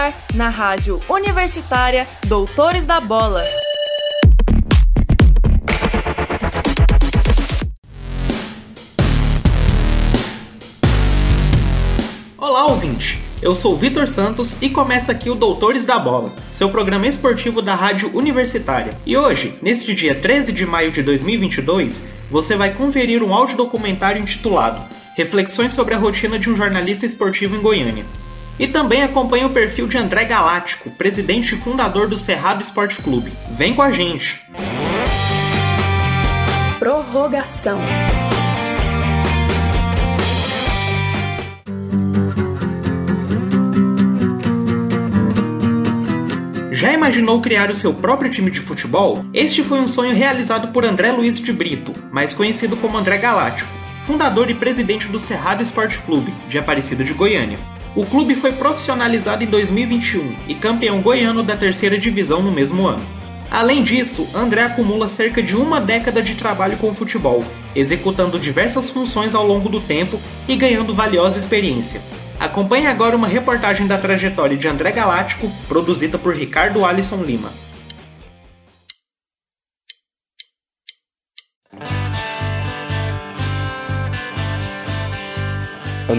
ar na Rádio Universitária Doutores da Bola. Olá, ouvinte! Eu sou Vitor Santos e começa aqui o Doutores da Bola, seu programa esportivo da Rádio Universitária. E hoje, neste dia 13 de maio de 2022, você vai conferir um áudio documentário intitulado Reflexões sobre a rotina de um jornalista esportivo em Goiânia. E também acompanha o perfil de André Galáctico, presidente e fundador do Cerrado Esporte Clube. Vem com a gente! Prorrogação. Já imaginou criar o seu próprio time de futebol? Este foi um sonho realizado por André Luiz de Brito, mais conhecido como André Galáctico, fundador e presidente do Cerrado Esporte Clube, de Aparecida de Goiânia. O clube foi profissionalizado em 2021 e campeão goiano da terceira divisão no mesmo ano. Além disso, André acumula cerca de uma década de trabalho com o futebol, executando diversas funções ao longo do tempo e ganhando valiosa experiência. Acompanhe agora uma reportagem da trajetória de André Galáctico, produzida por Ricardo Alisson Lima.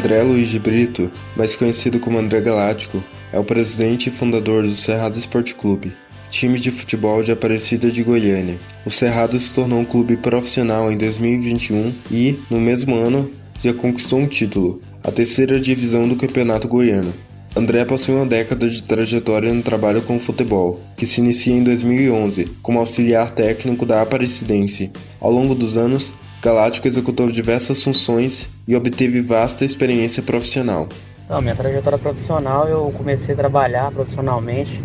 André Luiz de Brito, mais conhecido como André Galáctico, é o presidente e fundador do Cerrado Esporte Clube, time de futebol de Aparecida de Goiânia. O Cerrado se tornou um clube profissional em 2021 e, no mesmo ano, já conquistou um título, a terceira divisão do Campeonato Goiano. André possui uma década de trajetória no trabalho com futebol, que se inicia em 2011 como auxiliar técnico da Aparecidense. Ao longo dos anos, Galáctico executou diversas funções e obteve vasta experiência profissional. Então, minha trajetória profissional, eu comecei a trabalhar profissionalmente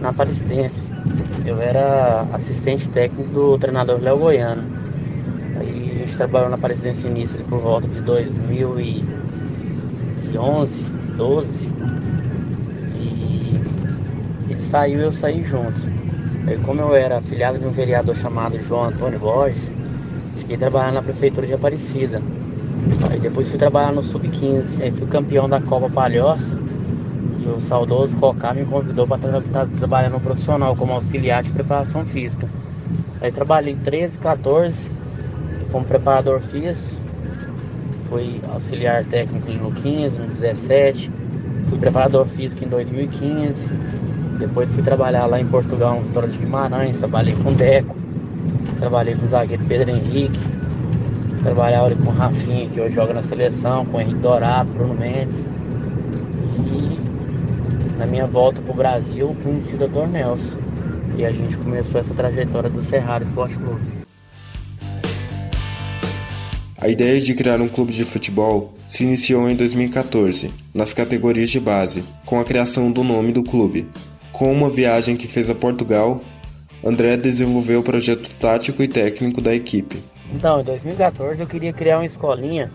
na Aparecidense. Eu era assistente técnico do treinador Léo Goiano. Aí a gente trabalhou na Aparecidense início por volta de 2000 e 2011, 12. E ele saiu e eu saí junto. Aí, como eu era afiliado de um vereador chamado João Antônio Borges, fiquei trabalhando na prefeitura de Aparecida. Aí depois fui trabalhar no Sub-15, aí fui campeão da Copa Palhoça. E o saudoso Cocá me convidou para tra tra trabalhar no profissional como auxiliar de preparação física. Aí trabalhei 13, 14 como preparador físico. Fui auxiliar técnico no 15, no 17, fui preparador físico em 2015, depois fui trabalhar lá em Portugal, no Vitória de Guimarães, trabalhei com Deco, trabalhei com o zagueiro Pedro Henrique, trabalhava ali com o Rafinha, que hoje joga na seleção, com o Henrique Dourado, Bruno Mendes. E na minha volta para o Brasil, conheci o Dr. Nelson. E a gente começou essa trajetória do Cerrado Esporte Clube. A ideia de criar um clube de futebol se iniciou em 2014, nas categorias de base, com a criação do nome do clube. Com uma viagem que fez a Portugal, André desenvolveu o projeto tático e técnico da equipe. Então, em 2014 eu queria criar uma escolinha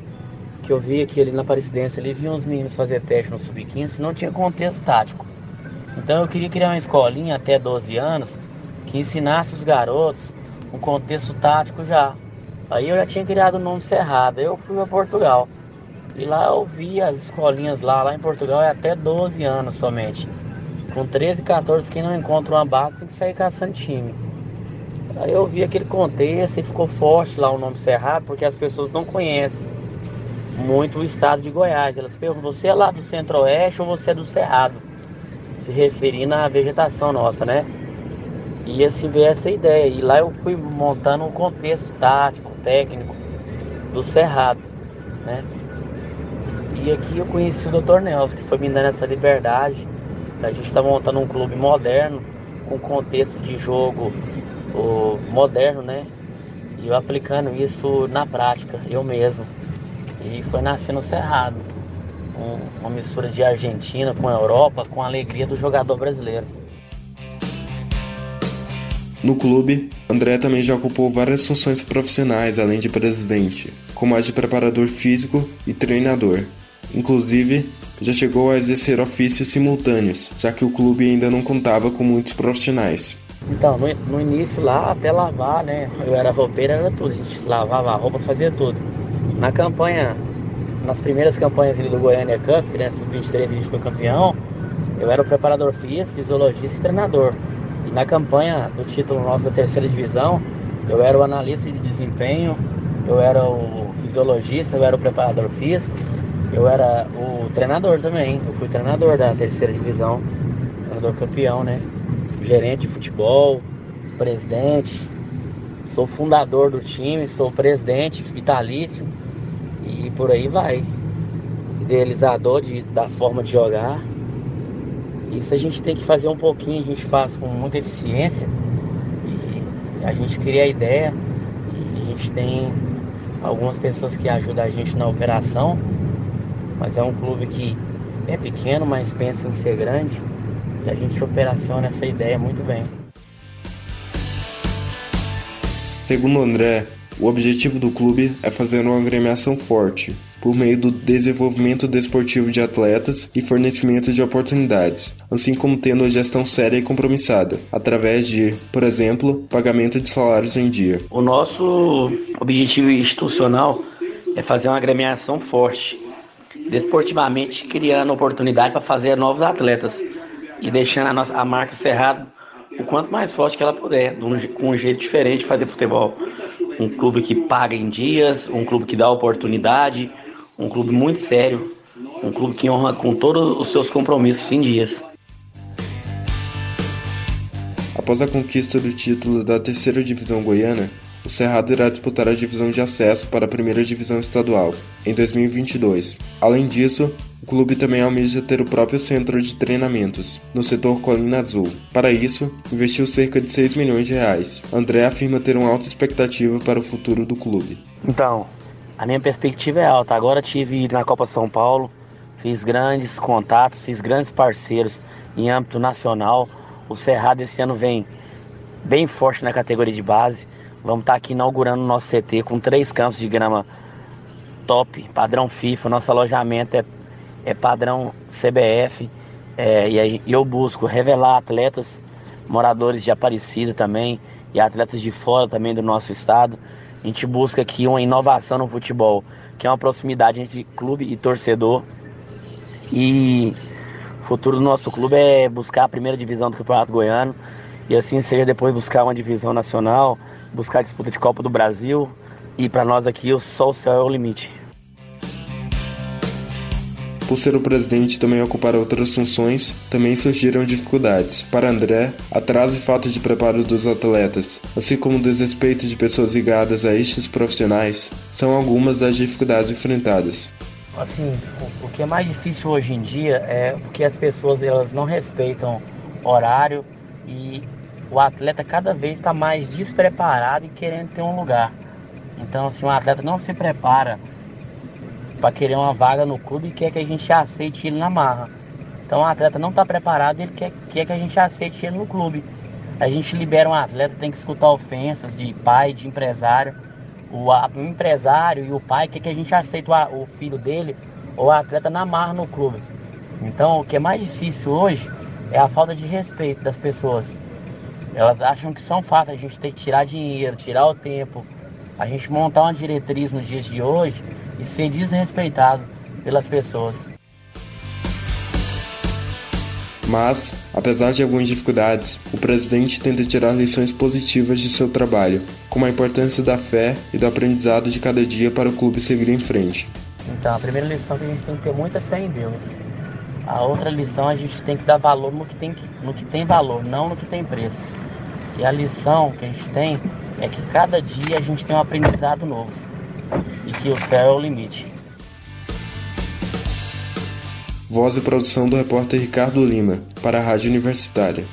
que eu via que ali na Aparecidense ali vinham os meninos fazer teste no sub-15 não tinha contexto tático. Então eu queria criar uma escolinha até 12 anos que ensinasse os garotos um contexto tático já, Aí eu já tinha criado o nome Cerrado. Eu fui para Portugal. E lá eu vi as escolinhas lá, lá em Portugal é até 12 anos somente. Com 13, 14, quem não encontra uma base tem que sair caçando time. Aí eu vi aquele contexto e ficou forte lá o nome Cerrado, porque as pessoas não conhecem muito o estado de Goiás. Elas perguntam, você é lá do centro-oeste ou você é do Cerrado? Se referindo à vegetação nossa, né? E assim veio essa ideia. E lá eu fui montando um contexto tático, técnico do Cerrado, né? E aqui eu conheci o Dr. Nelson, que foi me dando essa liberdade. A gente está montando um clube moderno, com contexto de jogo o, moderno, né? E eu aplicando isso na prática, eu mesmo. E foi nascendo o Cerrado. Um, uma mistura de Argentina com a Europa, com a alegria do jogador brasileiro. No clube, André também já ocupou várias funções profissionais além de presidente, como as de preparador físico e treinador. Inclusive, já chegou a exercer ofícios simultâneos, já que o clube ainda não contava com muitos profissionais. Então, no, no início lá, até lavar, né? Eu era roupeiro, era tudo. A gente lavava a roupa, fazia tudo. Na campanha, nas primeiras campanhas do Goiânia Cup, né? Sub-23 a gente foi campeão. eu era o preparador físico, fisiologista e treinador. E na campanha do título nosso da terceira divisão, eu era o analista de desempenho, eu era o fisiologista, eu era o preparador físico, eu era o treinador também. Eu fui treinador da terceira divisão, treinador campeão, né? Gerente de futebol, presidente, sou fundador do time, sou presidente vitalício e por aí vai. Idealizador de, da forma de jogar. Isso a gente tem que fazer um pouquinho, a gente faz com muita eficiência e a gente cria a ideia e a gente tem algumas pessoas que ajudam a gente na operação, mas é um clube que é pequeno, mas pensa em ser grande e a gente operaciona essa ideia muito bem. Segundo André, o objetivo do clube é fazer uma agremiação forte, por meio do desenvolvimento desportivo de atletas e fornecimento de oportunidades, assim como tendo a gestão séria e compromissada, através de, por exemplo, pagamento de salários em dia. O nosso objetivo institucional é fazer uma agremiação forte, desportivamente criando oportunidade para fazer novos atletas e deixando a, nossa, a marca Cerrado o quanto mais forte que ela puder, com um jeito diferente de fazer futebol. Um clube que paga em dias, um clube que dá oportunidade, um clube muito sério, um clube que honra com todos os seus compromissos em dias. Após a conquista do título da terceira divisão goiana, o Cerrado irá disputar a divisão de acesso para a primeira divisão estadual em 2022. Além disso, o clube também almeja ter o próprio centro de treinamentos, no setor Colina Azul. Para isso, investiu cerca de 6 milhões de reais. André afirma ter uma alta expectativa para o futuro do clube. Então, a minha perspectiva é alta. Agora tive na Copa São Paulo, fiz grandes contatos, fiz grandes parceiros em âmbito nacional. O Cerrado esse ano vem bem forte na categoria de base. Vamos estar aqui inaugurando o nosso CT com três campos de grama top, padrão FIFA. Nosso alojamento é é padrão CBF. É, e eu busco revelar atletas, moradores de Aparecida também, e atletas de fora também do nosso estado. A gente busca aqui uma inovação no futebol, que é uma proximidade entre clube e torcedor. E o futuro do nosso clube é buscar a primeira divisão do Campeonato Goiano e assim seja depois buscar uma divisão nacional, buscar a disputa de Copa do Brasil. E para nós aqui, só o céu é o limite. Por ser o presidente e também ocupar outras funções, também surgiram dificuldades. Para André, atraso e falta de preparo dos atletas, assim como o desrespeito de pessoas ligadas a estes profissionais, são algumas das dificuldades enfrentadas. Assim, o que é mais difícil hoje em dia é porque as pessoas elas não respeitam horário e o atleta cada vez está mais despreparado e querendo ter um lugar. Então, se assim, um atleta não se prepara para querer uma vaga no clube quer que a gente aceite ele na marra. Então o atleta não está preparado e ele quer, quer que a gente aceite ele no clube. A gente libera um atleta, tem que escutar ofensas de pai, de empresário. O, a, o empresário e o pai quer que a gente aceite o, o filho dele ou o atleta na marra no clube. Então o que é mais difícil hoje é a falta de respeito das pessoas. Elas acham que são fato a gente ter que tirar dinheiro, tirar o tempo, a gente montar uma diretriz nos dias de hoje e ser desrespeitado pelas pessoas. Mas, apesar de algumas dificuldades, o presidente tenta tirar lições positivas de seu trabalho, como a importância da fé e do aprendizado de cada dia para o clube seguir em frente. Então, a primeira lição é que a gente tem que ter muita fé em Deus. A outra lição é a gente tem que dar valor no que tem, no que tem valor, não no que tem preço. E a lição que a gente tem é que cada dia a gente tem um aprendizado novo e que o céu é o limite. Voz e produção do repórter Ricardo Lima, para a Rádio Universitária.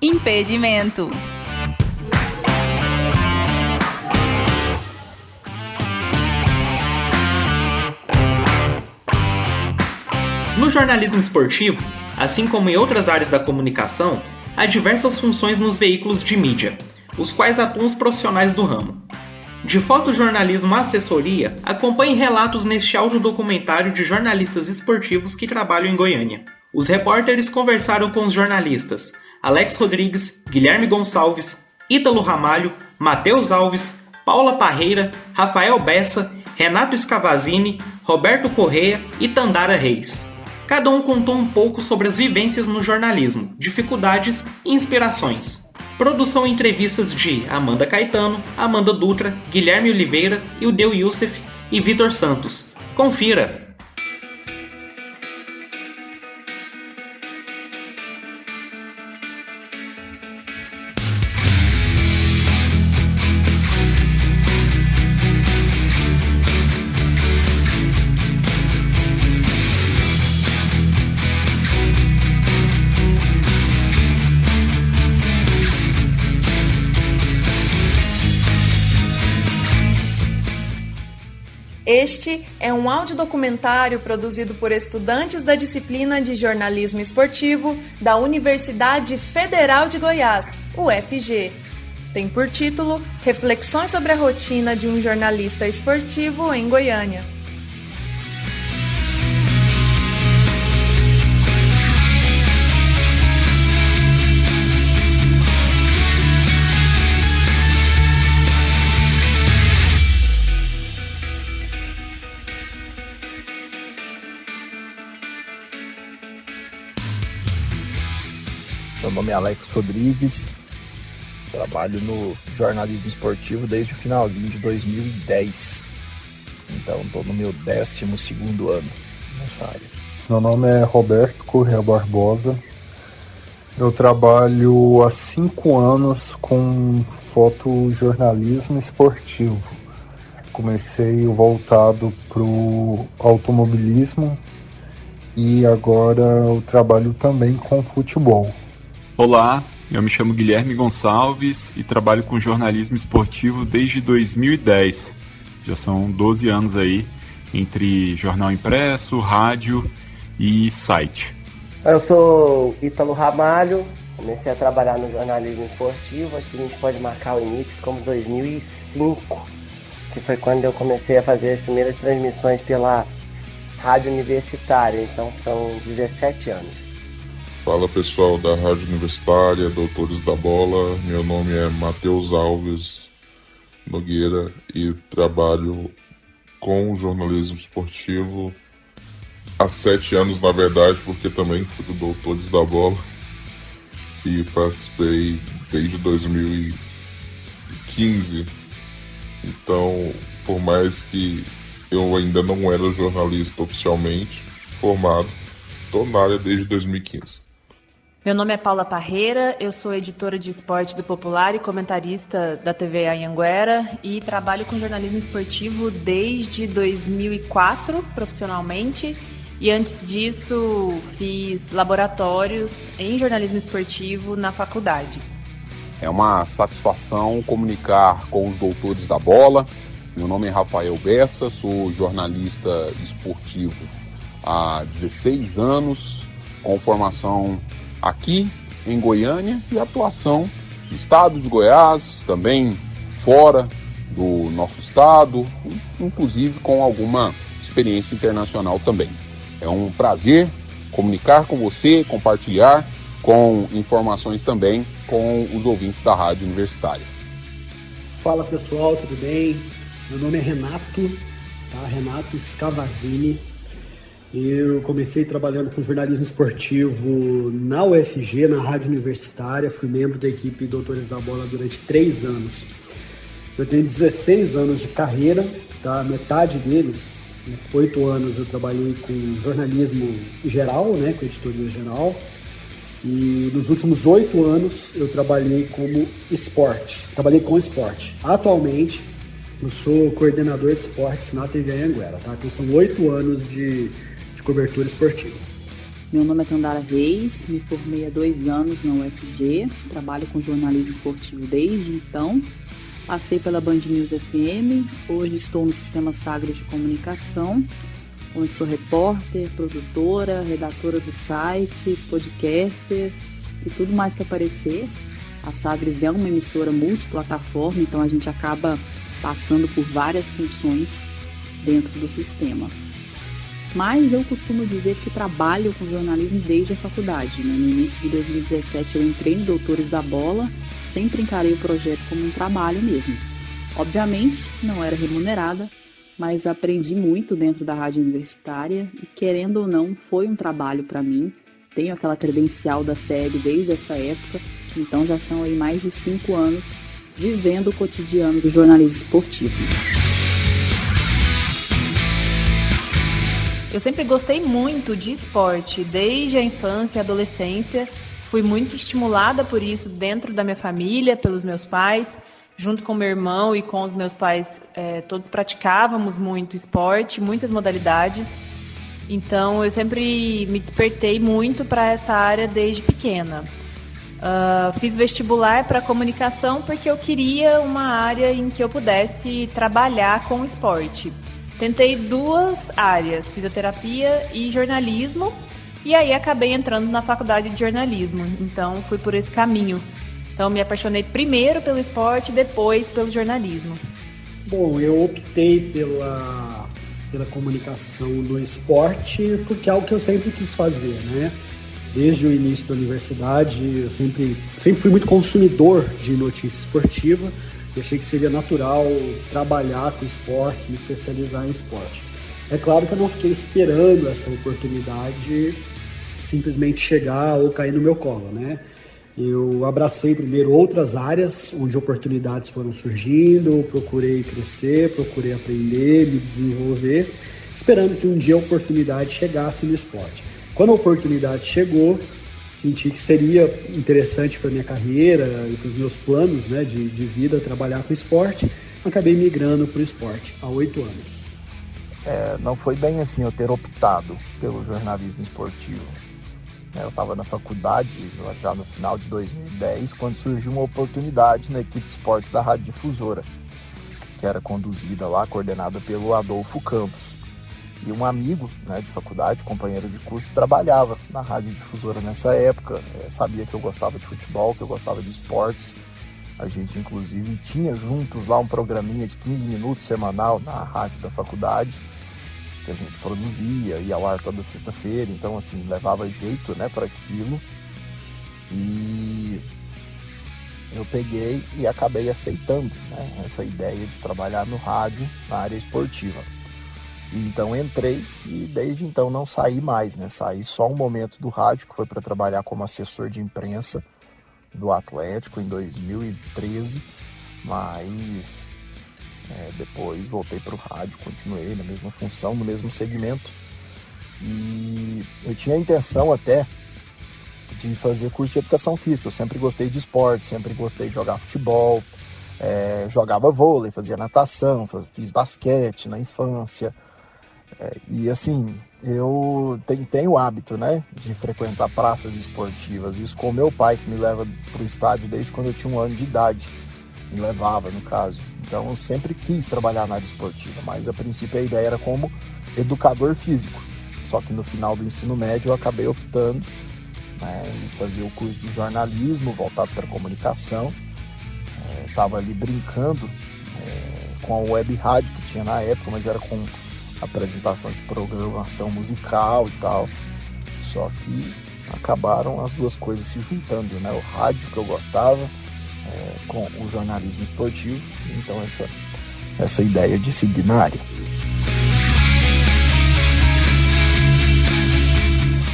Impedimento. Jornalismo esportivo, assim como em outras áreas da comunicação, há diversas funções nos veículos de mídia, os quais atuam os profissionais do ramo. De fotojornalismo à assessoria, acompanhe relatos neste audiodocumentário de jornalistas esportivos que trabalham em Goiânia. Os repórteres conversaram com os jornalistas Alex Rodrigues, Guilherme Gonçalves, Ítalo Ramalho, Matheus Alves, Paula Parreira, Rafael Bessa, Renato Scavazini, Roberto Correia e Tandara Reis. Cada um contou um pouco sobre as vivências no jornalismo, dificuldades e inspirações. Produção e entrevistas de Amanda Caetano, Amanda Dutra, Guilherme Oliveira, Ildeu Youssef e Vitor Santos. Confira! Este é um audiodocumentário produzido por estudantes da disciplina de jornalismo esportivo da Universidade Federal de Goiás, UFG. Tem por título Reflexões sobre a rotina de um jornalista esportivo em Goiânia. Meu nome é Alex Rodrigues, trabalho no jornalismo esportivo desde o finalzinho de 2010. Então estou no meu 12 ano nessa área. Meu nome é Roberto Correa Barbosa. Eu trabalho há cinco anos com fotojornalismo esportivo. Comecei voltado para o automobilismo e agora eu trabalho também com futebol. Olá, eu me chamo Guilherme Gonçalves e trabalho com jornalismo esportivo desde 2010. Já são 12 anos aí entre jornal impresso, rádio e site. Eu sou Ítalo Ramalho, comecei a trabalhar no jornalismo esportivo, acho que a gente pode marcar o início como 2005, que foi quando eu comecei a fazer as primeiras transmissões pela rádio universitária, então são 17 anos. Fala pessoal da Rádio Universitária, Doutores da Bola. Meu nome é Matheus Alves Nogueira e trabalho com jornalismo esportivo há sete anos, na verdade, porque também fui do Doutores da Bola e participei desde 2015. Então, por mais que eu ainda não era jornalista oficialmente formado, estou na área desde 2015. Meu nome é Paula Parreira, eu sou editora de esporte do Popular e comentarista da TV Anhanguera e trabalho com jornalismo esportivo desde 2004 profissionalmente e antes disso fiz laboratórios em jornalismo esportivo na faculdade. É uma satisfação comunicar com os doutores da bola. Meu nome é Rafael Bessa, sou jornalista esportivo há 16 anos, com formação aqui em Goiânia e atuação no estado de Goiás, também fora do nosso estado, inclusive com alguma experiência internacional também. É um prazer comunicar com você, compartilhar com informações também com os ouvintes da Rádio Universitária. Fala pessoal, tudo bem? Meu nome é Renato, tá? Renato Scavazini, eu comecei trabalhando com jornalismo esportivo na UFG, na Rádio Universitária. Fui membro da equipe Doutores da Bola durante três anos. Eu tenho 16 anos de carreira, tá? metade deles, oito anos, eu trabalhei com jornalismo geral, né? com editoria geral. E nos últimos oito anos eu trabalhei como esporte, trabalhei com esporte. Atualmente eu sou coordenador de esportes na TV Anguera, tá? Então são oito anos de cobertura esportiva. Meu nome é Tandara Reis, me formei há dois anos na UFG, trabalho com jornalismo esportivo desde então. Passei pela Band News FM, hoje estou no Sistema Sagres de Comunicação, onde sou repórter, produtora, redatora do site, podcaster e tudo mais que aparecer. A Sagres é uma emissora multiplataforma, então a gente acaba passando por várias funções dentro do sistema. Mas eu costumo dizer que trabalho com jornalismo desde a faculdade. Né? No início de 2017 eu entrei no Doutores da Bola sempre encarei o projeto como um trabalho mesmo. Obviamente, não era remunerada, mas aprendi muito dentro da rádio universitária e, querendo ou não, foi um trabalho para mim. Tenho aquela credencial da SEB desde essa época, então já são aí mais de cinco anos vivendo o cotidiano do jornalismo esportivo. Eu sempre gostei muito de esporte, desde a infância e adolescência. Fui muito estimulada por isso dentro da minha família, pelos meus pais junto com meu irmão e com os meus pais, é, todos praticávamos muito esporte, muitas modalidades. Então eu sempre me despertei muito para essa área desde pequena. Uh, fiz vestibular para comunicação porque eu queria uma área em que eu pudesse trabalhar com esporte. Tentei duas áreas, fisioterapia e jornalismo, e aí acabei entrando na faculdade de jornalismo. Então fui por esse caminho. Então me apaixonei primeiro pelo esporte, depois pelo jornalismo. Bom, eu optei pela, pela comunicação no esporte porque é algo que eu sempre quis fazer, né? Desde o início da universidade, eu sempre, sempre fui muito consumidor de notícia esportiva achei que seria natural trabalhar com esporte, me especializar em esporte. É claro que eu não fiquei esperando essa oportunidade simplesmente chegar ou cair no meu colo, né? Eu abracei primeiro outras áreas onde oportunidades foram surgindo, procurei crescer, procurei aprender, me desenvolver, esperando que um dia a oportunidade chegasse no esporte. Quando a oportunidade chegou, senti que seria interessante para minha carreira e para os meus planos né, de, de vida trabalhar com esporte, acabei migrando para o esporte há oito anos. É, não foi bem assim eu ter optado pelo jornalismo esportivo né? Eu estava na faculdade já no final de 2010, quando surgiu uma oportunidade na equipe de esportes da Rádio Difusora, que era conduzida lá, coordenada pelo Adolfo Campos. E um amigo né, de faculdade, companheiro de curso, trabalhava na Rádio Difusora nessa época. É, sabia que eu gostava de futebol, que eu gostava de esportes. A gente, inclusive, tinha juntos lá um programinha de 15 minutos semanal na rádio da faculdade que a gente produzia, ia ao ar toda sexta-feira, então assim, levava jeito né, para aquilo. E eu peguei e acabei aceitando né, essa ideia de trabalhar no rádio na área esportiva. Então entrei e desde então não saí mais, né? Saí só um momento do rádio, que foi para trabalhar como assessor de imprensa do Atlético em 2013, mas é, depois voltei para o rádio, continuei na mesma função, no mesmo segmento. E eu tinha a intenção até de fazer curso de educação física. Eu sempre gostei de esporte, sempre gostei de jogar futebol, é, jogava vôlei, fazia natação, fiz basquete na infância. É, e assim, eu tenho, tenho o hábito, né, de frequentar praças esportivas. Isso com meu pai, que me leva para o estádio desde quando eu tinha um ano de idade. Me levava, no caso. Então eu sempre quis trabalhar na área esportiva, mas a princípio a ideia era como educador físico. Só que no final do ensino médio eu acabei optando né, em fazer o curso de jornalismo voltado para comunicação. Estava é, ali brincando é, com a web rádio que tinha na época, mas era com apresentação de programação musical e tal. Só que acabaram as duas coisas se juntando, né? O rádio que eu gostava é, com o jornalismo esportivo. Então essa, essa ideia de seguir na área.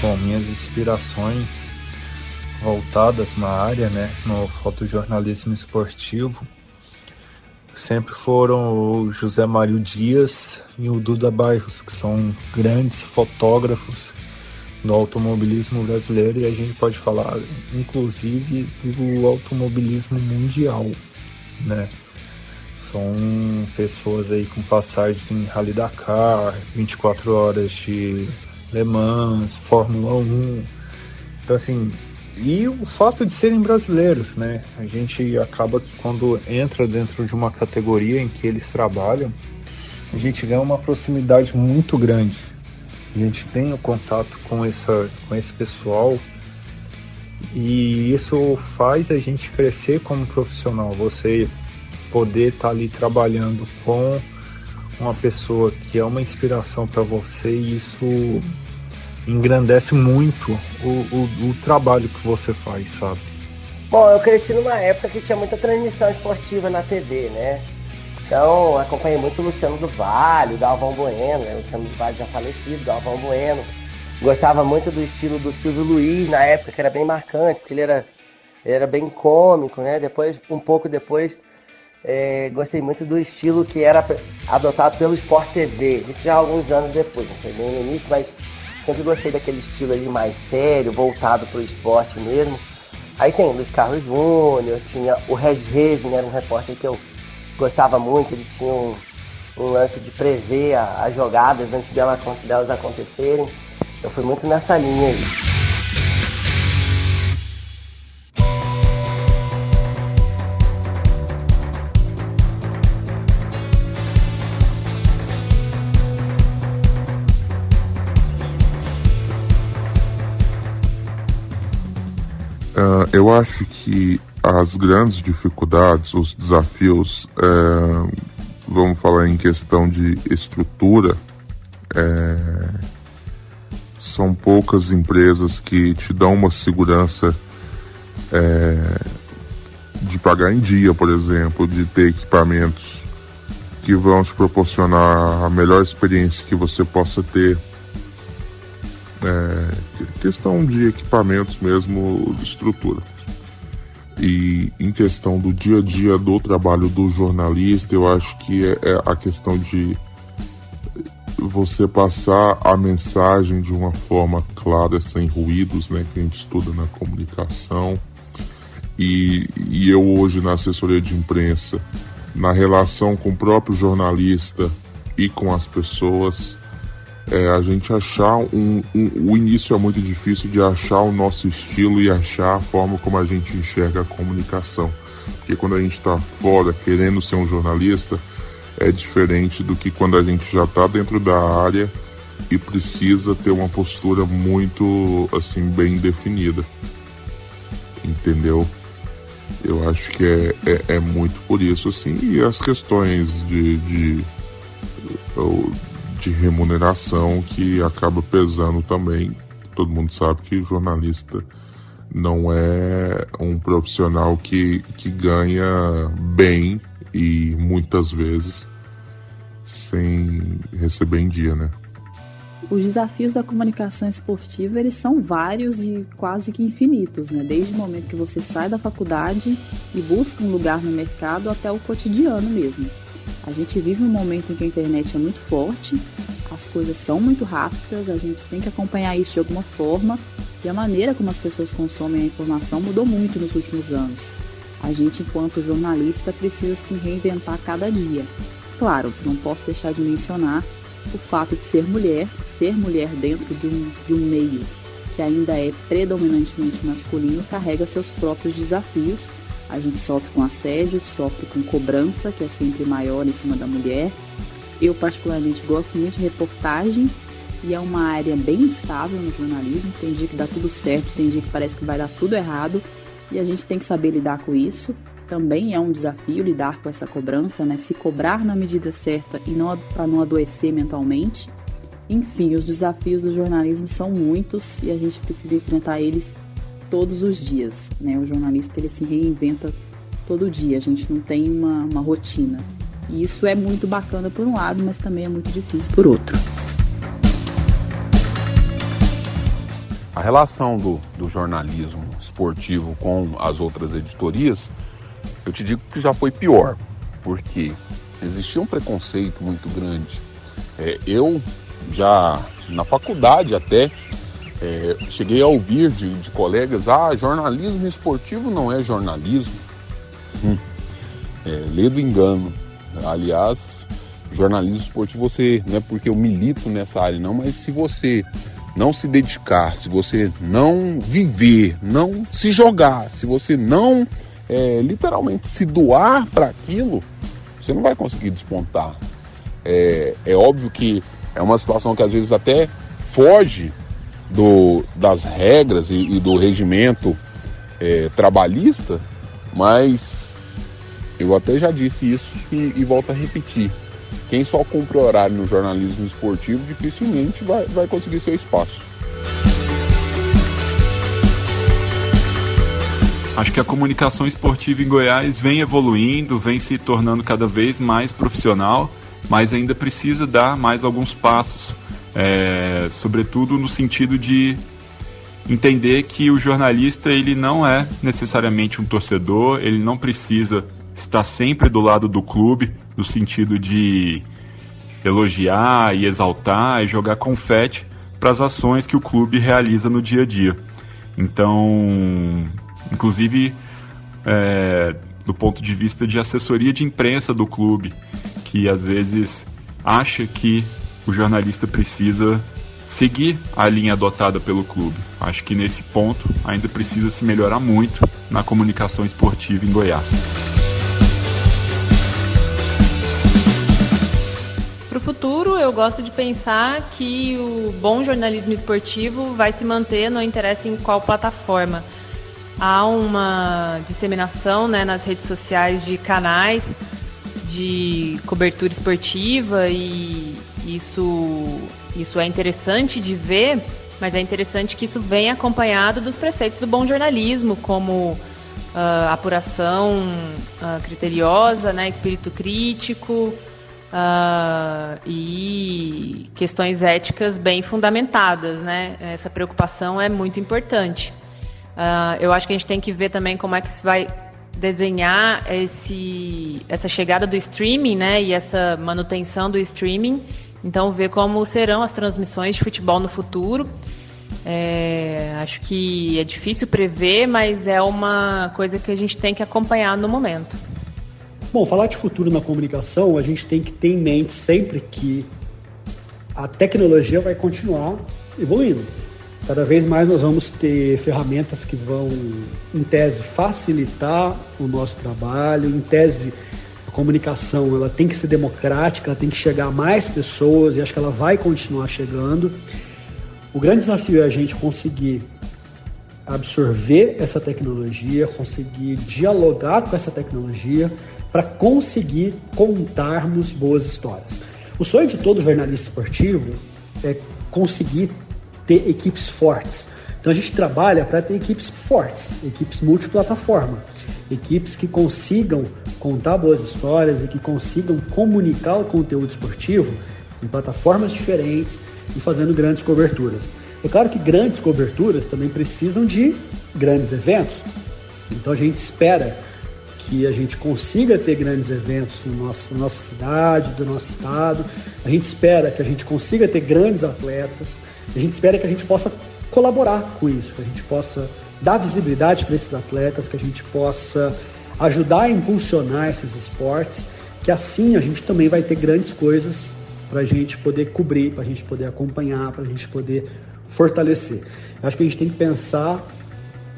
Bom, minhas inspirações voltadas na área, né, no fotojornalismo esportivo, sempre foram o José Mário Dias e o Duda Bairros, que são grandes fotógrafos no automobilismo brasileiro e a gente pode falar inclusive do automobilismo mundial, né? São pessoas aí com passagens em Rally Dakar, 24 horas de Le Mans, Fórmula 1. Então assim, e o fato de serem brasileiros, né? A gente acaba que quando entra dentro de uma categoria em que eles trabalham, a gente ganha uma proximidade muito grande a gente tem o contato com, essa, com esse pessoal e isso faz a gente crescer como profissional. Você poder estar tá ali trabalhando com uma pessoa que é uma inspiração para você e isso engrandece muito o, o, o, trabalho que você faz, sabe? Bom, eu cresci numa época que tinha muita transmissão esportiva na TV, né? Então, acompanhei muito o Luciano do Vale, o Galvão Bueno, né? O Luciano do Vale já falecido, Galvão Bueno. Gostava muito do estilo do Silvio Luiz na época, que era bem marcante, porque ele era, ele era bem cômico, né? Depois, um pouco depois, é, gostei muito do estilo que era adotado pelo Sport TV. Isso já alguns anos depois, não foi bem no início, mas sempre gostei daquele estilo ali mais sério, voltado para o esporte mesmo. Aí tem Luiz Carlos Júnior, tinha o Regis era um repórter que eu gostava muito, ele tinha um, um lance de prever as jogadas antes delas, delas acontecerem. Eu fui muito nessa linha aí. Uh, eu acho que as grandes dificuldades, os desafios, é, vamos falar em questão de estrutura, é, são poucas empresas que te dão uma segurança é, de pagar em dia, por exemplo, de ter equipamentos que vão te proporcionar a melhor experiência que você possa ter. É, questão de equipamentos mesmo, de estrutura. E em questão do dia a dia do trabalho do jornalista, eu acho que é, é a questão de você passar a mensagem de uma forma clara, sem ruídos, né, que a gente estuda na comunicação. E, e eu hoje na assessoria de imprensa, na relação com o próprio jornalista e com as pessoas, é, a gente achar um, um, O início é muito difícil de achar o nosso estilo e achar a forma como a gente enxerga a comunicação. Porque quando a gente está fora querendo ser um jornalista, é diferente do que quando a gente já está dentro da área e precisa ter uma postura muito assim bem definida. Entendeu? Eu acho que é, é, é muito por isso assim. E as questões de, de de remuneração que acaba pesando também. Todo mundo sabe que jornalista não é um profissional que, que ganha bem e muitas vezes sem receber em dia, né? Os desafios da comunicação esportiva, eles são vários e quase que infinitos, né? Desde o momento que você sai da faculdade e busca um lugar no mercado até o cotidiano mesmo. A gente vive um momento em que a internet é muito forte, as coisas são muito rápidas, a gente tem que acompanhar isso de alguma forma e a maneira como as pessoas consomem a informação mudou muito nos últimos anos. A gente, enquanto jornalista, precisa se reinventar cada dia. Claro, não posso deixar de mencionar o fato de ser mulher, ser mulher dentro de um, de um meio que ainda é predominantemente masculino, carrega seus próprios desafios a gente sofre com assédio, sofre com cobrança, que é sempre maior em cima da mulher. Eu, particularmente, gosto muito de reportagem e é uma área bem estável no jornalismo. Tem dia que dá tudo certo, tem dia que parece que vai dar tudo errado e a gente tem que saber lidar com isso. Também é um desafio lidar com essa cobrança, né? Se cobrar na medida certa e não para não adoecer mentalmente. Enfim, os desafios do jornalismo são muitos e a gente precisa enfrentar eles todos os dias, né? O jornalista ele se reinventa todo dia, a gente não tem uma, uma rotina. E isso é muito bacana por um lado, mas também é muito difícil por outro. A relação do, do jornalismo esportivo com as outras editorias, eu te digo que já foi pior, porque existia um preconceito muito grande. É, eu já na faculdade até é, cheguei a ouvir de, de, colegas, ah, jornalismo esportivo não é jornalismo. Hum, é, ledo engano. Aliás, jornalismo esportivo você, não é porque eu milito nessa área não, mas se você não se dedicar, se você não viver, não se jogar, se você não é, literalmente se doar para aquilo, você não vai conseguir despontar. É, é óbvio que é uma situação que às vezes até foge do, das regras e, e do regimento é, trabalhista, mas eu até já disse isso e, e volto a repetir. Quem só cumpre horário no jornalismo esportivo dificilmente vai, vai conseguir seu espaço. Acho que a comunicação esportiva em Goiás vem evoluindo, vem se tornando cada vez mais profissional, mas ainda precisa dar mais alguns passos, é, sobretudo no sentido de entender que o jornalista ele não é necessariamente um torcedor, ele não precisa estar sempre do lado do clube, no sentido de elogiar e exaltar e jogar confete para as ações que o clube realiza no dia a dia. Então, inclusive, é, do ponto de vista de assessoria de imprensa do clube, que às vezes acha que o jornalista precisa seguir a linha adotada pelo clube. Acho que nesse ponto ainda precisa se melhorar muito na comunicação esportiva em Goiás. Para o futuro, eu gosto de pensar que o bom jornalismo esportivo vai se manter, não interessa em qual plataforma. Há uma disseminação né, nas redes sociais de canais de cobertura esportiva e isso, isso é interessante de ver, mas é interessante que isso venha acompanhado dos preceitos do bom jornalismo, como uh, apuração uh, criteriosa, né, espírito crítico, Uh, e questões éticas bem fundamentadas, né? Essa preocupação é muito importante. Eu acho que a gente tem que ver também como é que se vai desenhar esse, essa chegada do streaming, né? E essa manutenção do streaming. Então, ver como serão as transmissões de futebol no futuro. É, acho que é difícil prever, mas é uma coisa que a gente tem que acompanhar no momento. Bom, falar de futuro na comunicação, a gente tem que ter em mente sempre que a tecnologia vai continuar evoluindo. Cada vez mais nós vamos ter ferramentas que vão, em tese, facilitar o nosso trabalho, em tese, a comunicação ela tem que ser democrática, ela tem que chegar a mais pessoas e acho que ela vai continuar chegando. O grande desafio é a gente conseguir absorver essa tecnologia, conseguir dialogar com essa tecnologia, para conseguir contarmos boas histórias. O sonho de todo jornalista esportivo é conseguir ter equipes fortes. Então a gente trabalha para ter equipes fortes, equipes multiplataforma, equipes que consigam contar boas histórias e que consigam comunicar o conteúdo esportivo em plataformas diferentes e fazendo grandes coberturas. É claro que grandes coberturas também precisam de grandes eventos. Então a gente espera que a gente consiga ter grandes eventos no nosso, na nossa cidade, do nosso estado. A gente espera que a gente consiga ter grandes atletas. A gente espera que a gente possa colaborar com isso, que a gente possa dar visibilidade para esses atletas, que a gente possa ajudar a impulsionar esses esportes, que assim a gente também vai ter grandes coisas para a gente poder cobrir, para a gente poder acompanhar, para a gente poder fortalecer. Eu acho que a gente tem que pensar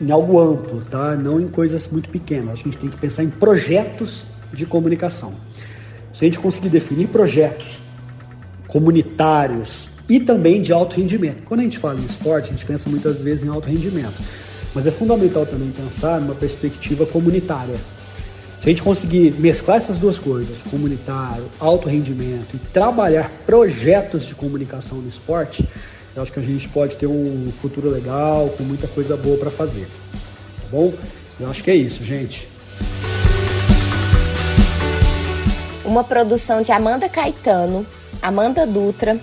em algo amplo, tá? Não em coisas muito pequenas. A gente tem que pensar em projetos de comunicação. Se a gente conseguir definir projetos comunitários e também de alto rendimento. Quando a gente fala em esporte, a gente pensa muitas vezes em alto rendimento, mas é fundamental também pensar numa perspectiva comunitária. Se a gente conseguir mesclar essas duas coisas, comunitário, alto rendimento, e trabalhar projetos de comunicação no esporte, eu acho que a gente pode ter um futuro legal, com muita coisa boa para fazer. Tá bom? Eu acho que é isso, gente. Uma produção de Amanda Caetano, Amanda Dutra,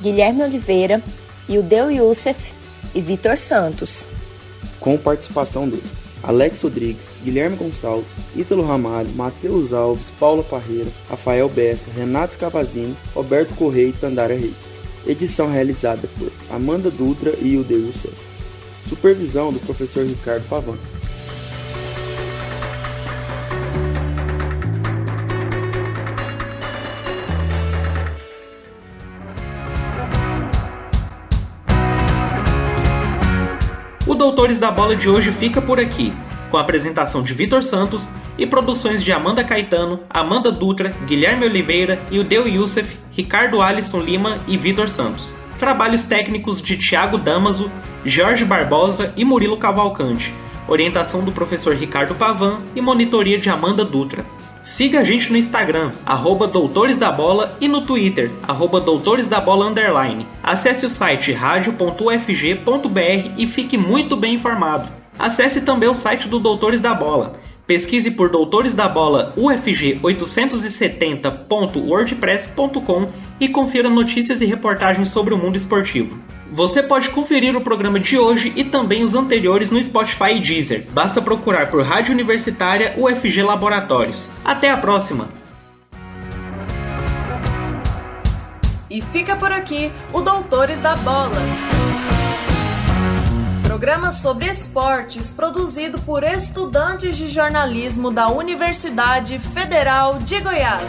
Guilherme Oliveira, Ildeu Youssef e Vitor Santos. Com participação de Alex Rodrigues, Guilherme Gonçalves, Ítalo Ramalho, Matheus Alves, Paula Parreira, Rafael Bessa, Renato Scavazini, Roberto Correia e Tandara Reis. Edição realizada por Amanda Dutra e Hilde Youssef. Supervisão do professor Ricardo Pavan. Doutores da Bola de hoje fica por aqui com a apresentação de Vitor Santos e produções de Amanda Caetano, Amanda Dutra, Guilherme Oliveira, Ildeu Youssef, Ricardo Alisson Lima e Vitor Santos. Trabalhos técnicos de Tiago Damaso, Jorge Barbosa e Murilo Cavalcante. Orientação do professor Ricardo Pavan e monitoria de Amanda Dutra. Siga a gente no Instagram, arroba Doutores da Bola, e no Twitter, arroba Doutores da Bola Underline. Acesse o site radio.ufg.br e fique muito bem informado. Acesse também o site do Doutores da Bola. Pesquise por Doutores da Bola UFG 870.wordpress.com e confira notícias e reportagens sobre o mundo esportivo. Você pode conferir o programa de hoje e também os anteriores no Spotify e Deezer. Basta procurar por Rádio Universitária UFG Laboratórios. Até a próxima! E fica por aqui o Doutores da Bola. Programa sobre esportes produzido por estudantes de jornalismo da Universidade Federal de Goiás.